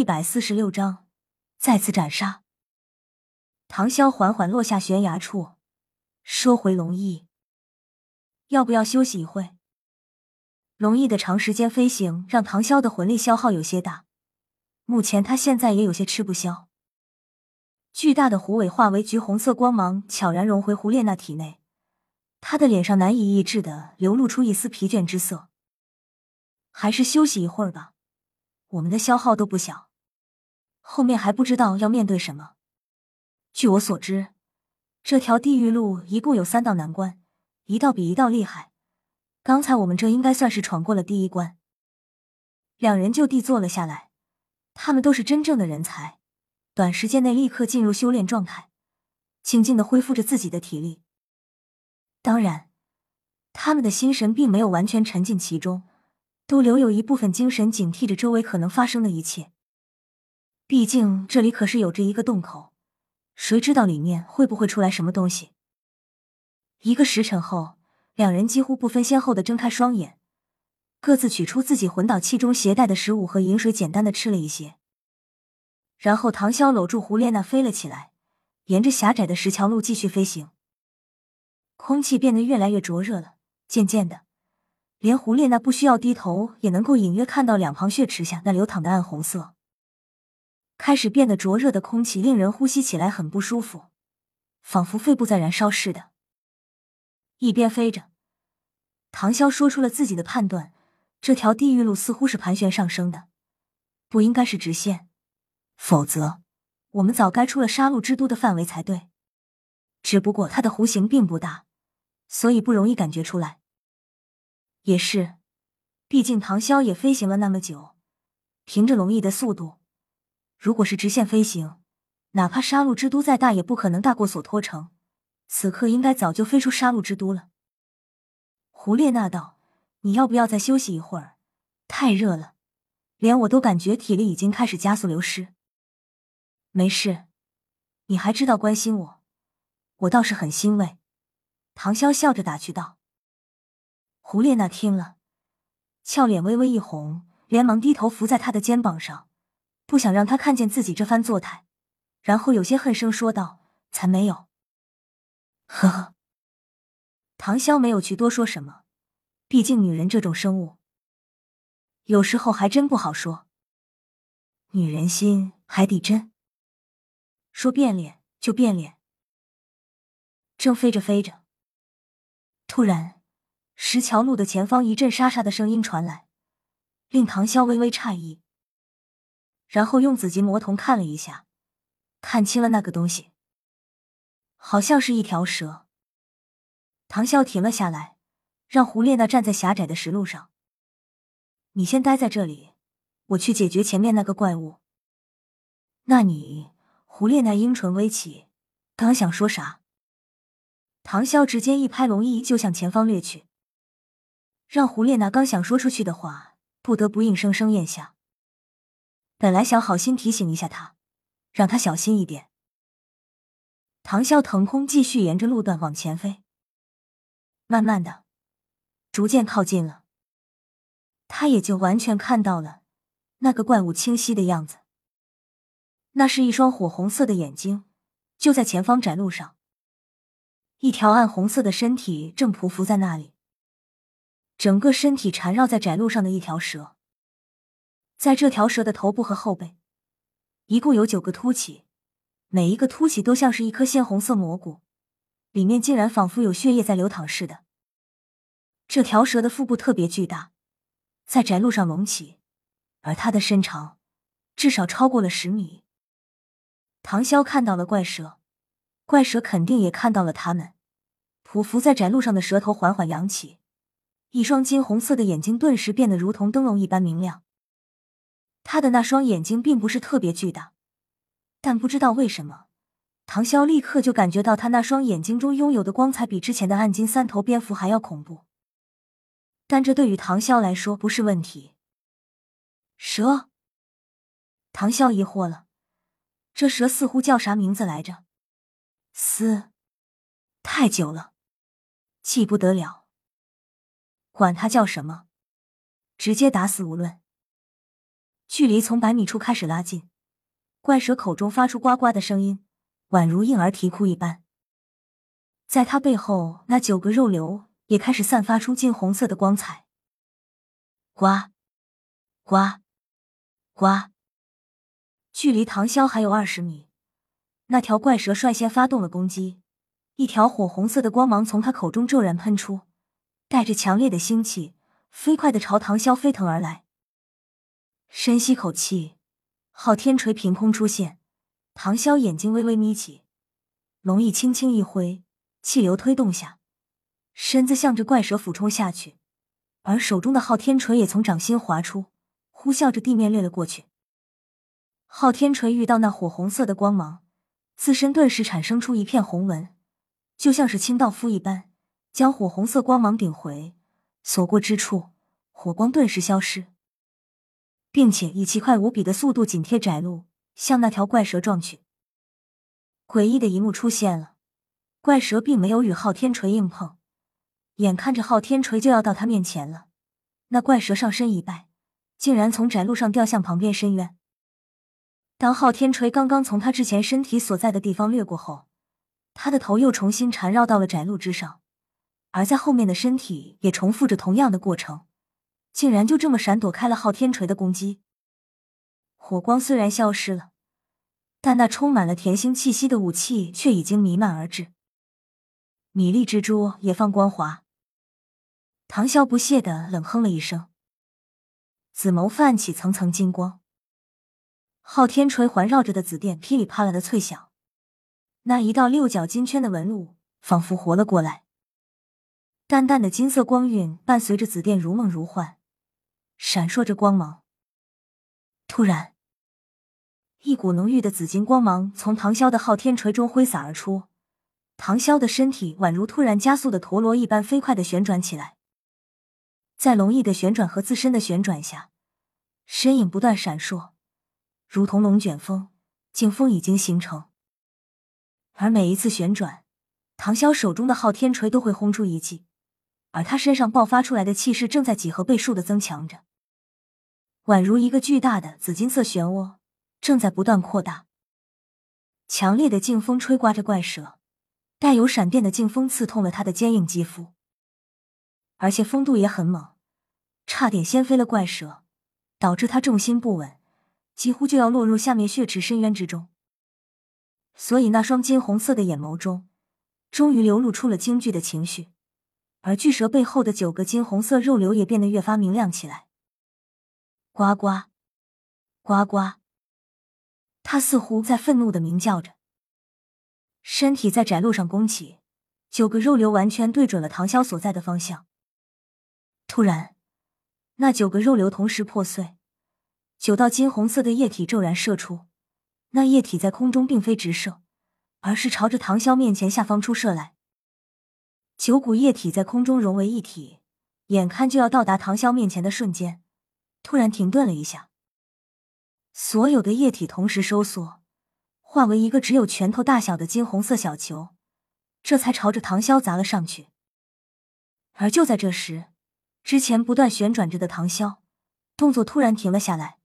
一百四十六章再次斩杀。唐潇缓缓落下悬崖处，收回龙翼。要不要休息一会？龙翼的长时间飞行让唐潇的魂力消耗有些大，目前他现在也有些吃不消。巨大的狐尾化为橘红色光芒，悄然融回胡列娜体内。他的脸上难以抑制的流露出一丝疲倦之色。还是休息一会儿吧，我们的消耗都不小，后面还不知道要面对什么。据我所知，这条地狱路一共有三道难关，一道比一道厉害。刚才我们这应该算是闯过了第一关。两人就地坐了下来，他们都是真正的人才，短时间内立刻进入修炼状态，静静的恢复着自己的体力。当然，他们的心神并没有完全沉浸其中，都留有一部分精神警惕着周围可能发生的一切。毕竟这里可是有着一个洞口，谁知道里面会不会出来什么东西？一个时辰后。两人几乎不分先后的睁开双眼，各自取出自己魂导器中携带的食物和饮水，简单的吃了一些。然后唐潇搂住胡列娜飞了起来，沿着狭窄的石桥路继续飞行。空气变得越来越灼热了，渐渐的，连胡列娜不需要低头也能够隐约看到两旁血池下那流淌的暗红色。开始变得灼热的空气令人呼吸起来很不舒服，仿佛肺部在燃烧似的。一边飞着。唐潇说出了自己的判断：这条地狱路似乎是盘旋上升的，不应该是直线，否则我们早该出了杀戮之都的范围才对。只不过它的弧形并不大，所以不容易感觉出来。也是，毕竟唐潇也飞行了那么久，凭着龙翼的速度，如果是直线飞行，哪怕杀戮之都再大，也不可能大过索托城。此刻应该早就飞出杀戮之都了。胡列娜道：“你要不要再休息一会儿？太热了，连我都感觉体力已经开始加速流失。”没事，你还知道关心我，我倒是很欣慰。”唐潇笑着打趣道。胡列娜听了，俏脸微微一红，连忙低头伏在他的肩膀上，不想让他看见自己这番作态，然后有些恨声说道：“才没有。”呵呵。唐潇没有去多说什么，毕竟女人这种生物，有时候还真不好说。女人心海底针，说变脸就变脸。正飞着飞着，突然，石桥路的前方一阵沙沙的声音传来，令唐潇微微诧异，然后用紫极魔瞳看了一下，看清了那个东西，好像是一条蛇。唐啸停了下来，让胡列娜站在狭窄的石路上。你先待在这里，我去解决前面那个怪物。那你，胡列娜樱唇微起，刚想说啥，唐啸直接一拍龙翼就向前方掠去，让胡列娜刚想说出去的话，不得不硬生生咽下。本来想好心提醒一下他，让他小心一点。唐啸腾空继续沿着路段往前飞。慢慢的，逐渐靠近了，他也就完全看到了那个怪物清晰的样子。那是一双火红色的眼睛，就在前方窄路上，一条暗红色的身体正匍匐在那里，整个身体缠绕在窄路上的一条蛇。在这条蛇的头部和后背，一共有九个凸起，每一个凸起都像是一颗鲜红色蘑菇。里面竟然仿佛有血液在流淌似的。这条蛇的腹部特别巨大，在窄路上隆起，而它的身长至少超过了十米。唐潇看到了怪蛇，怪蛇肯定也看到了他们。匍匐在窄路上的蛇头缓缓扬起，一双金红色的眼睛顿时变得如同灯笼一般明亮。他的那双眼睛并不是特别巨大，但不知道为什么。唐潇立刻就感觉到他那双眼睛中拥有的光彩比之前的暗金三头蝙蝠还要恐怖，但这对于唐潇来说不是问题。蛇，唐潇疑惑了，这蛇似乎叫啥名字来着？嘶，太久了，记不得了。管它叫什么，直接打死无论。距离从百米处开始拉近，怪蛇口中发出呱呱的声音，宛如婴儿啼哭一般。在他背后，那九个肉瘤也开始散发出金红色的光彩。呱，呱，呱！距离唐潇还有二十米，那条怪蛇率先发动了攻击，一条火红色的光芒从他口中骤然喷出，带着强烈的腥气，飞快的朝唐潇飞腾而来。深吸口气，昊天锤凭空出现，唐潇眼睛微微眯起，龙翼轻轻一挥。气流推动下，身子向着怪蛇俯冲下去，而手中的昊天锤也从掌心滑出，呼啸着地面掠了过去。昊天锤遇到那火红色的光芒，自身顿时产生出一片红纹，就像是清道夫一般，将火红色光芒顶回，所过之处，火光顿时消失，并且以奇快无比的速度紧贴窄路，向那条怪蛇撞去。诡异的一幕出现了。怪蛇并没有与昊天锤硬碰，眼看着昊天锤就要到他面前了，那怪蛇上身一拜，竟然从窄路上掉向旁边深渊。当昊天锤刚刚从他之前身体所在的地方掠过后，他的头又重新缠绕到了窄路之上，而在后面的身体也重复着同样的过程，竟然就这么闪躲开了昊天锤的攻击。火光虽然消失了，但那充满了甜腥气息的武器却已经弥漫而至。米粒蜘蛛也放光华。唐潇不屑的冷哼了一声，紫眸泛起层层金光。昊天锤环绕着的紫电噼里啪啦的脆响，那一道六角金圈的纹路仿佛活了过来，淡淡的金色光晕伴随着紫电如梦如幻，闪烁着光芒。突然，一股浓郁的紫金光芒从唐潇的昊天锤中挥洒而出。唐潇的身体宛如突然加速的陀螺一般飞快的旋转起来，在龙翼的旋转和自身的旋转下，身影不断闪烁，如同龙卷风，劲风已经形成。而每一次旋转，唐潇手中的昊天锤都会轰出一记，而他身上爆发出来的气势正在几何倍数的增强着，宛如一个巨大的紫金色漩涡，正在不断扩大。强烈的劲风吹刮着怪蛇。带有闪电的劲风刺痛了他的坚硬肌肤，而且风度也很猛，差点掀飞了怪蛇，导致他重心不稳，几乎就要落入下面血池深渊之中。所以那双金红色的眼眸中，终于流露出了惊惧的情绪，而巨蛇背后的九个金红色肉瘤也变得越发明亮起来。呱呱，呱呱，他似乎在愤怒的鸣叫着。身体在窄路上弓起，九个肉瘤完全对准了唐潇所在的方向。突然，那九个肉瘤同时破碎，九道金红色的液体骤然射出。那液体在空中并非直射，而是朝着唐潇面前下方出射来。九股液体在空中融为一体，眼看就要到达唐潇面前的瞬间，突然停顿了一下。所有的液体同时收缩。化为一个只有拳头大小的金红色小球，这才朝着唐潇砸了上去。而就在这时，之前不断旋转着的唐潇动作突然停了下来，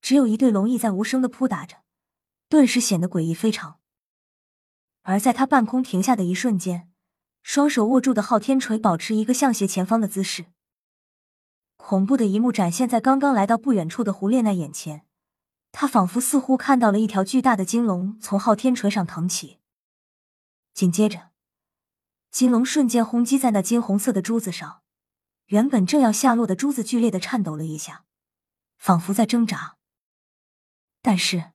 只有一对龙翼在无声的扑打着，顿时显得诡异非常。而在他半空停下的一瞬间，双手握住的昊天锤保持一个向斜前方的姿势。恐怖的一幕展现在刚刚来到不远处的胡列娜眼前。她仿佛似乎看到了一条巨大的金龙从昊天锤上腾起，紧接着，金龙瞬间轰击在那金红色的珠子上，原本正要下落的珠子剧烈的颤抖了一下，仿佛在挣扎。但是，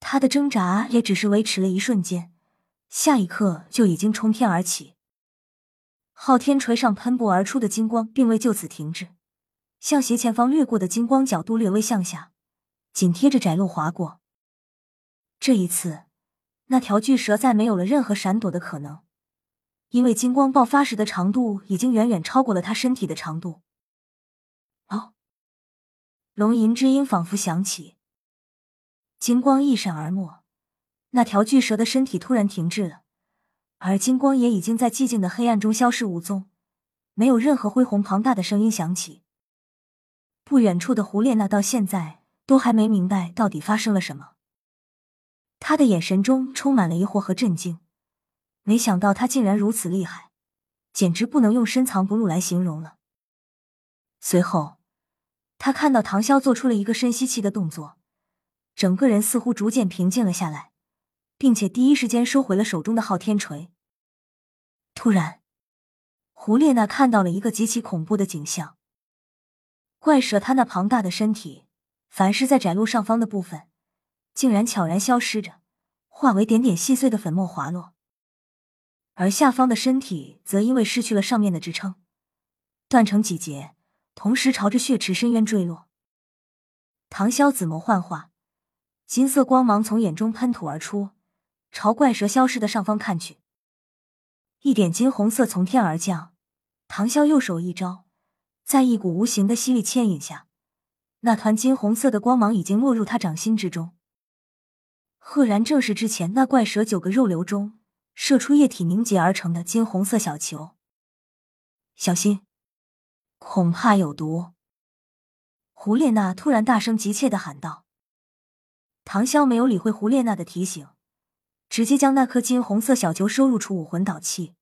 他的挣扎也只是维持了一瞬间，下一刻就已经冲天而起。昊天锤上喷薄而出的金光并未就此停滞，向斜前方掠过的金光角度略微向下。紧贴着窄路划过。这一次，那条巨蛇再没有了任何闪躲的可能，因为金光爆发时的长度已经远远超过了它身体的长度。哦，龙吟之音仿佛响起，金光一闪而没，那条巨蛇的身体突然停滞了，而金光也已经在寂静的黑暗中消失无踪，没有任何恢宏庞大的声音响起。不远处的胡列娜到现在。都还没明白到底发生了什么。他的眼神中充满了疑惑和震惊，没想到他竟然如此厉害，简直不能用深藏不露来形容了。随后，他看到唐潇做出了一个深吸气的动作，整个人似乎逐渐平静了下来，并且第一时间收回了手中的昊天锤。突然，胡列娜看到了一个极其恐怖的景象：怪蛇它那庞大的身体，凡是在窄路上方的部分，竟然悄然消失着，化为点点细碎的粉末滑落；而下方的身体则因为失去了上面的支撑，断成几截。同时朝着血池深渊坠落，唐潇紫眸幻化，金色光芒从眼中喷吐而出，朝怪蛇消失的上方看去。一点金红色从天而降，唐潇右手一招，在一股无形的吸力牵引下，那团金红色的光芒已经落入他掌心之中。赫然正是之前那怪蛇九个肉瘤中射出液体凝结而成的金红色小球。小心！恐怕有毒！胡列娜突然大声急切的喊道。唐潇没有理会胡列娜的提醒，直接将那颗金红色小球收入出武魂导器，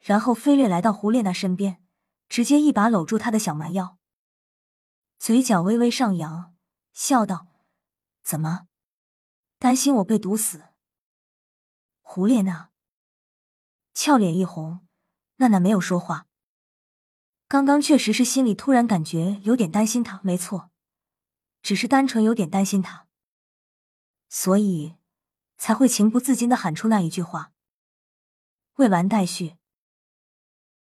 然后飞掠来到胡列娜身边，直接一把搂住他的小蛮腰，嘴角微微上扬，笑道：“怎么，担心我被毒死？”胡列娜俏脸一红，娜娜没有说话。刚刚确实是心里突然感觉有点担心他，没错，只是单纯有点担心他，所以才会情不自禁的喊出那一句话。未完待续。